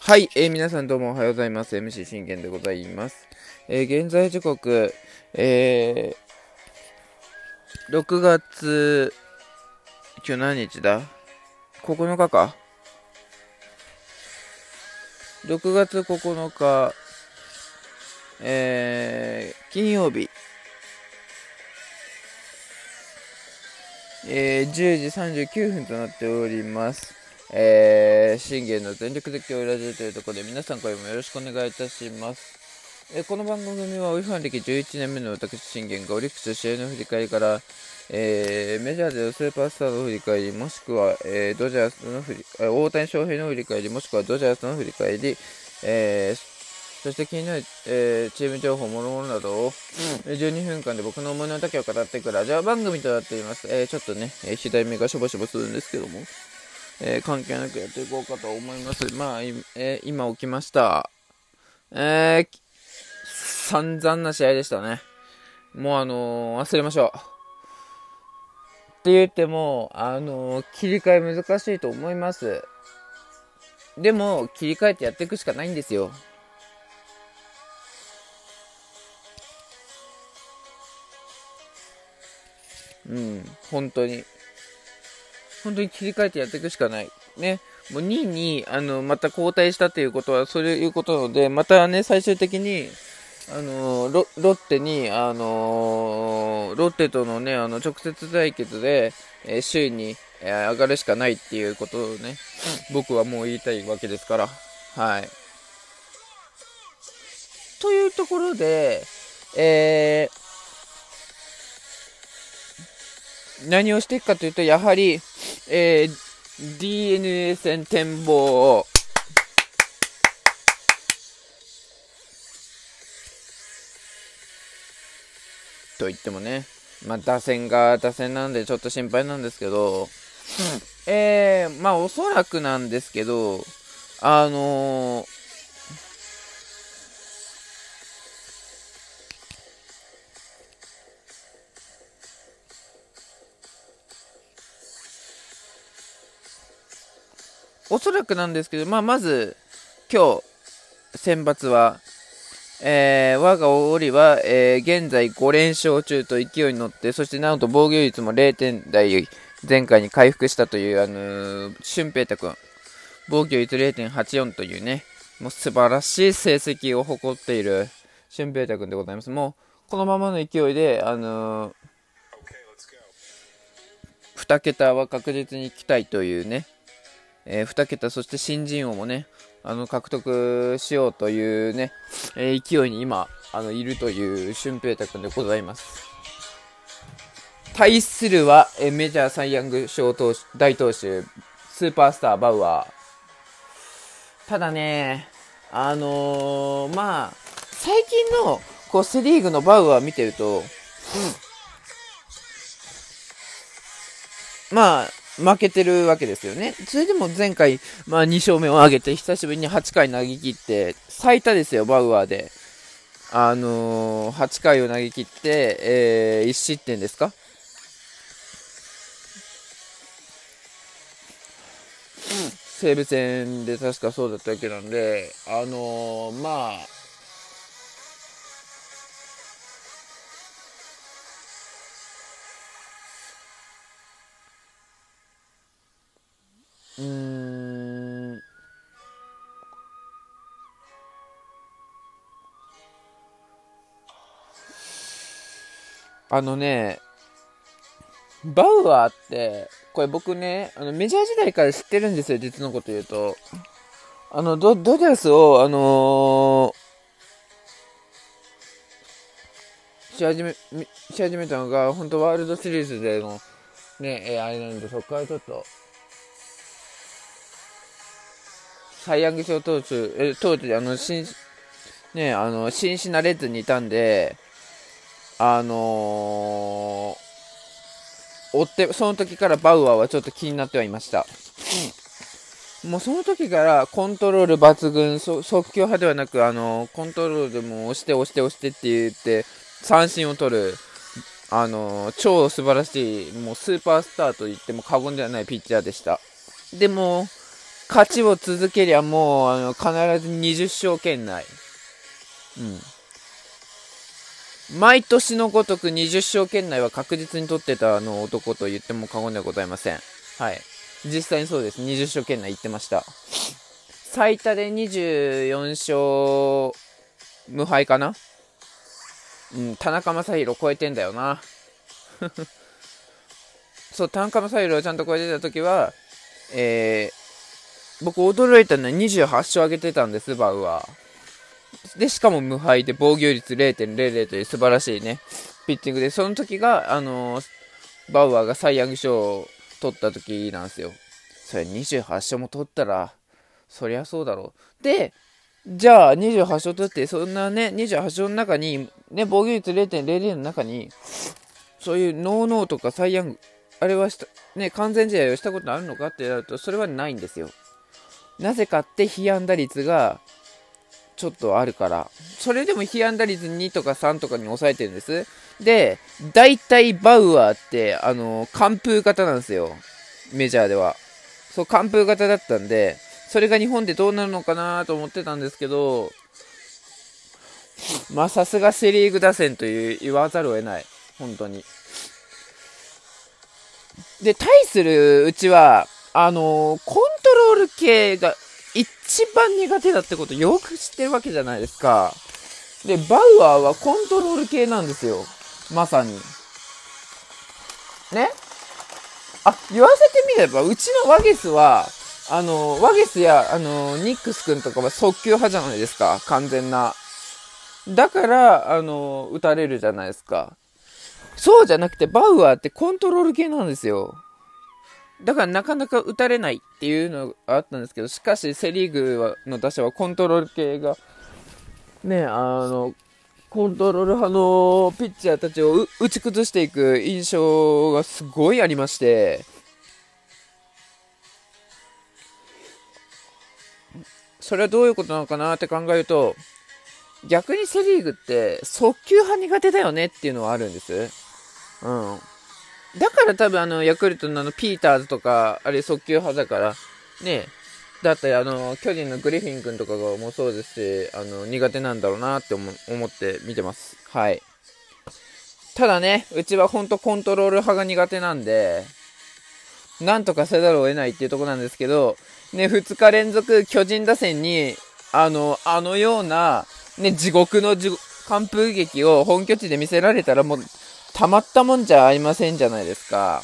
はい、えー、皆さんどうもおはようございます。MC 信玄でございます。えー、現在時刻、えー、6月、今日何日だ ?9 日か ?6 月9日、えー、金曜日、えー、10時39分となっております。えー、信玄の全力絶叫ラジオというところで皆さんからもよろしくお願いいたします。えー、この番組はオリファン歴11年目の私信玄がオリックス試合の振り返りから、えー、メジャーでのスーパースターの振り返り、もしくは、えー、ドジャースの振り、大谷翔平の振り返り、もしくはドジャースの振り返り、えー、そして気になる、えー、チーム情報、もろもろなどを、うん、12分間で僕の思いの丈を語っていくラジオ番組となっています。えー、ちょっとね、えー、左目がしょぼしょぼするんですけども、えー、関係なくやっていこうかと思います。まあ、えー、今起きました。えー、散々な試合でしたね。もうあのー、忘れましょう。って言っても、あのー、切り替え難しいと思います。でも、切り替えてやっていくしかないんですよ。うん、本当に。本当に切り替えてやっていくしかない。ね。もう2位に、あの、また交代したということは、そういうことなので、またね、最終的に、あのロ、ロッテに、あのロッテとのね、あの、直接対決で、えー、首位に、えー、上がるしかないっていうことをね、僕はもう言いたいわけですから。はい。というところで、えー、何をしていくかというと、やはり、えー、DNA 戦展望を、と言ってもね、まあ、打線が打線なんでちょっと心配なんですけど、うん、えー、まあ、おそらくなんですけど、あのーおそらくなんですけど、まあ、まず、今日、選抜は、えー、我が折は、えー、現在5連勝中と勢いに乗って、そしてなんと防御率も0点台前回に回復したという、あのー、俊平太君、防御率0.84というね、もう素晴らしい成績を誇っている俊平太君でございます。もう、このままの勢いで、あのー、2桁は確実に期待というね、えー、2桁、そして新人王もね、あの獲得しようというね、えー、勢いに今、あのいるという俊平太君でございます。対するは、えー、メジャーサイ・ヤング賞投手大投手、スーパースター、バウアー。ただね、あのー、まあ、最近のこうセ・リーグのバウアー見てると、うん、まあ、負けてるわけですよね。それでも前回、まあ2勝目を挙げて、久しぶりに8回投げ切って、最多ですよ、バウアーで。あのー、8回を投げ切って、えー、1失点ですか？西武戦で確かそうだったわけなんで、あのー、まあ、あのね、バウアーって、これ僕ね、あのメジャー時代から知ってるんですよ、実のこと言うと。あの、ドドジャースを、あのー、し始め、し始めたのが、本当ワールドシリーズでの、ね、えー、あれなんで、そこからちょっと、サイ・ヤング賞投手、え当時、あの、新、ね、あの、シンシナレッズにいたんで、あのー、追って、その時からバウアーはちょっと気になってはいました。うん、もうその時からコントロール抜群、速球派ではなく、あのコントロールでも押して押して押してって言って、三振を取る、あの超素晴らしい、もうスーパースターと言っても過言ではないピッチャーでした。でも、勝ちを続けりゃもう、あの、必ず20勝圏内。うん。毎年のごとく20勝圏内は確実に取ってたあの男と言っても過言ではございません。はい。実際にそうです。20勝圏内行ってました。最多で24勝無敗かな？うん、田中将大超えてんだよな。そう、田中将大をちゃんと超えてた時は、えー、僕驚いたのは28勝上げてたんです、バウアー。で、しかも無敗で防御率0.00という素晴らしいね、ピッチングで、その時が、あのー、バウアーがサイ・ヤング賞を取った時なんですよ。それ28勝も取ったら、そりゃそうだろう。で、じゃあ28勝取って、そんなね、28勝の中に、ね、防御率0.00の中に、そういうノーノーとかサイヤング、あれはした、ね、完全試合をしたことあるのかってなると、それはないんですよ。なぜかって被安打率がちょっとあるから。それでも被安打率2とか3とかに抑えてるんです。で、大体バウアーって、あの、完封型なんですよ。メジャーでは。そう、完封型だったんで、それが日本でどうなるのかなと思ってたんですけど、まあさすがセ・リーグ打線という言わざるを得ない。本当に。で、対するうちは、あのー、コントロール系が一番苦手だってことよく知ってるわけじゃないですか。で、バウアーはコントロール系なんですよ。まさに。ね？あ、言わせてみれば、うちのワゲスは、あの、ワゲスや、あの、ニックス君とかは速球派じゃないですか。完全な。だから、あの、打たれるじゃないですか。そうじゃなくて、バウアーってコントロール系なんですよ。だからなかなか打たれないっていうのがあったんですけど、しかしセリーグの打者はコントロール系が、ね、あの、コントロール派のピッチャーたちを打ち崩していく印象がすごいありまして、それはどういうことなのかなって考えると、逆にセリーグって速球派苦手だよねっていうのはあるんです。うん。だから多分あの、ヤクルトのあの、ピーターズとか、あれ速球派だから、ねだったあの、巨人のグリフィン君とかがもそうですし、あの、苦手なんだろうなって思って見てます。はい。ただね、うちはほんとコントロール派が苦手なんで、なんとかせざるを得ないっていうとこなんですけど、ね、2日連続巨人打線に、あの、あのような、ね、地獄の地獄完封劇を本拠地で見せられたらもう、たまったもんじゃありませんじゃないですか。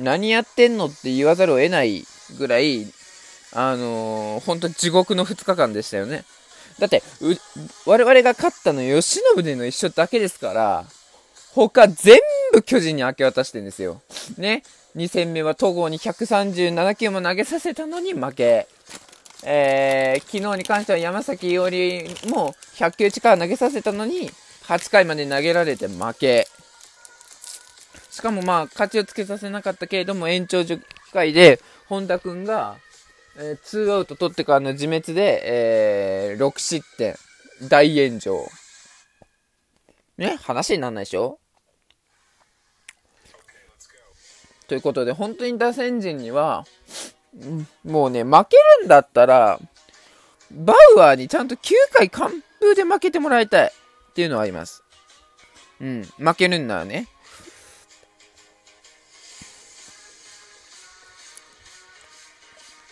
何やってんのって言わざるを得ないぐらい、あのー、ほんと地獄の2日間でしたよね。だって、我々が勝ったの吉信での一緒だけですから、他全部巨人に明け渡してんですよ。ね。2戦目は戸郷に137球も投げさせたのに負け。えー、昨日に関しては山崎伊織も100球近く投げさせたのに、8回まで投げられて負け。しかもまあ、勝ちをつけさせなかったけれども、延長10回で、本田君が、えー、2アウト取ってからの自滅で、えー、6失点。大炎上。ね？話になんないでしょ？ということで、本当に打線陣には、もうね、負けるんだったら、バウアーにちゃんと9回完封で負けてもらいたいっていうのはあります。うん、負けるんならね。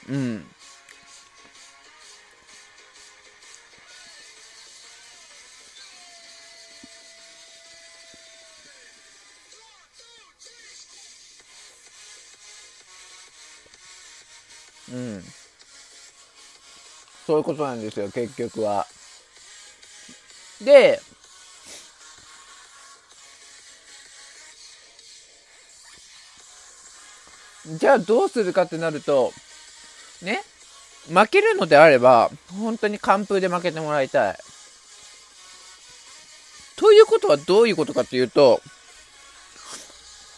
うん。そういうことなんですよ、結局は。で、じゃあどうするかってなると、ね、負けるのであれば、本当に完封で負けてもらいたい。ということはどういうことかっていうと、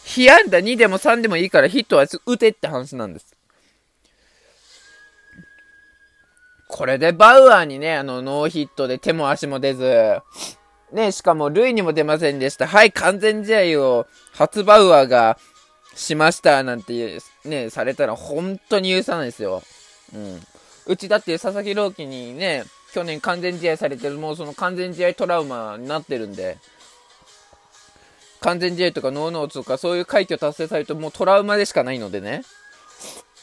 被安打2でも3でもいいからヒットは打てって話なんです。これでバウアーにね、あの、ノーヒットで手も足も出ず、ね、しかも塁にも出ませんでした。はい、完全試合を、初バウアーが、しましたなんてね、されたら本当に許さないですよ。うん。うちだって佐々木朗希にね、去年完全試合されてる、もうその完全試合トラウマになってるんで、完全試合とかノーノーとかそういう快挙達成されるともうトラウマでしかないのでね。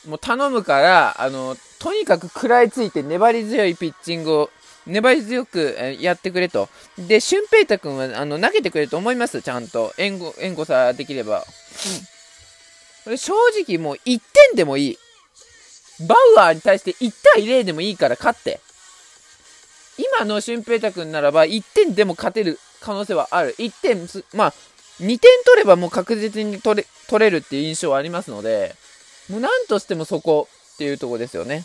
もう頼むから、あの、とにかく食らいついて粘り強いピッチングを、粘り強くやってくれと。で、俊平太君は、あの、投げてくれると思います、ちゃんと。援護、援護さできれば。うん。正直もう1点でもいい。バウアーに対して1対0でもいいから勝って。今の俊平太君ならば1点でも勝てる可能性はある。1点、まあ、2点取ればもう確実に取れ取れるっていう印象はありますので、もう何としてもそこっていうとこですよね。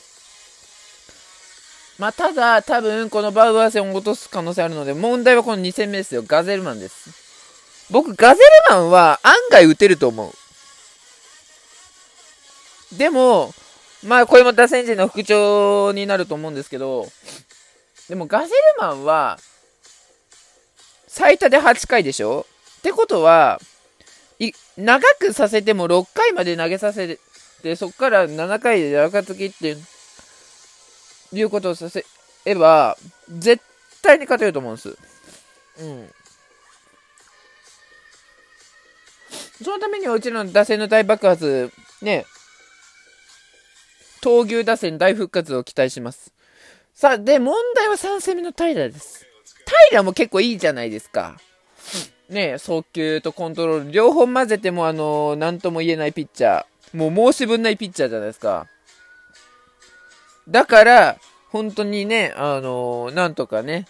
まあ、ただ、多分、このバウアー戦を落とす可能性あるので、問題はこの2戦目ですよ。ガゼルマンです。僕、ガゼルマンは案外打てると思う。でも、まあ、これも打線陣の副長になると思うんですけど、でも、ガゼルマンは、最多で8回でしょ？ってことは、長くさせても6回まで投げさせて、そこから7回で中継ぎっていうことをさせれば、絶対に勝てると思うんです。うん。そのためにはうちの打線の大爆発、ね、闘牛打線大復活を期待します。さあ、で、問題は3戦目の平です。平も結構いいじゃないですか。ね、送球とコントロール、両方混ぜても、あのー、とも言えないピッチャー。もう申し分ないピッチャーじゃないですか。だから、本当にね、あのー、なんとかね、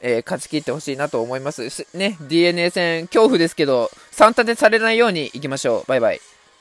えー、勝ち切ってほしいなと思います。ね、DNA 戦、恐怖ですけど、3立てされないようにいきましょう。バイバイ。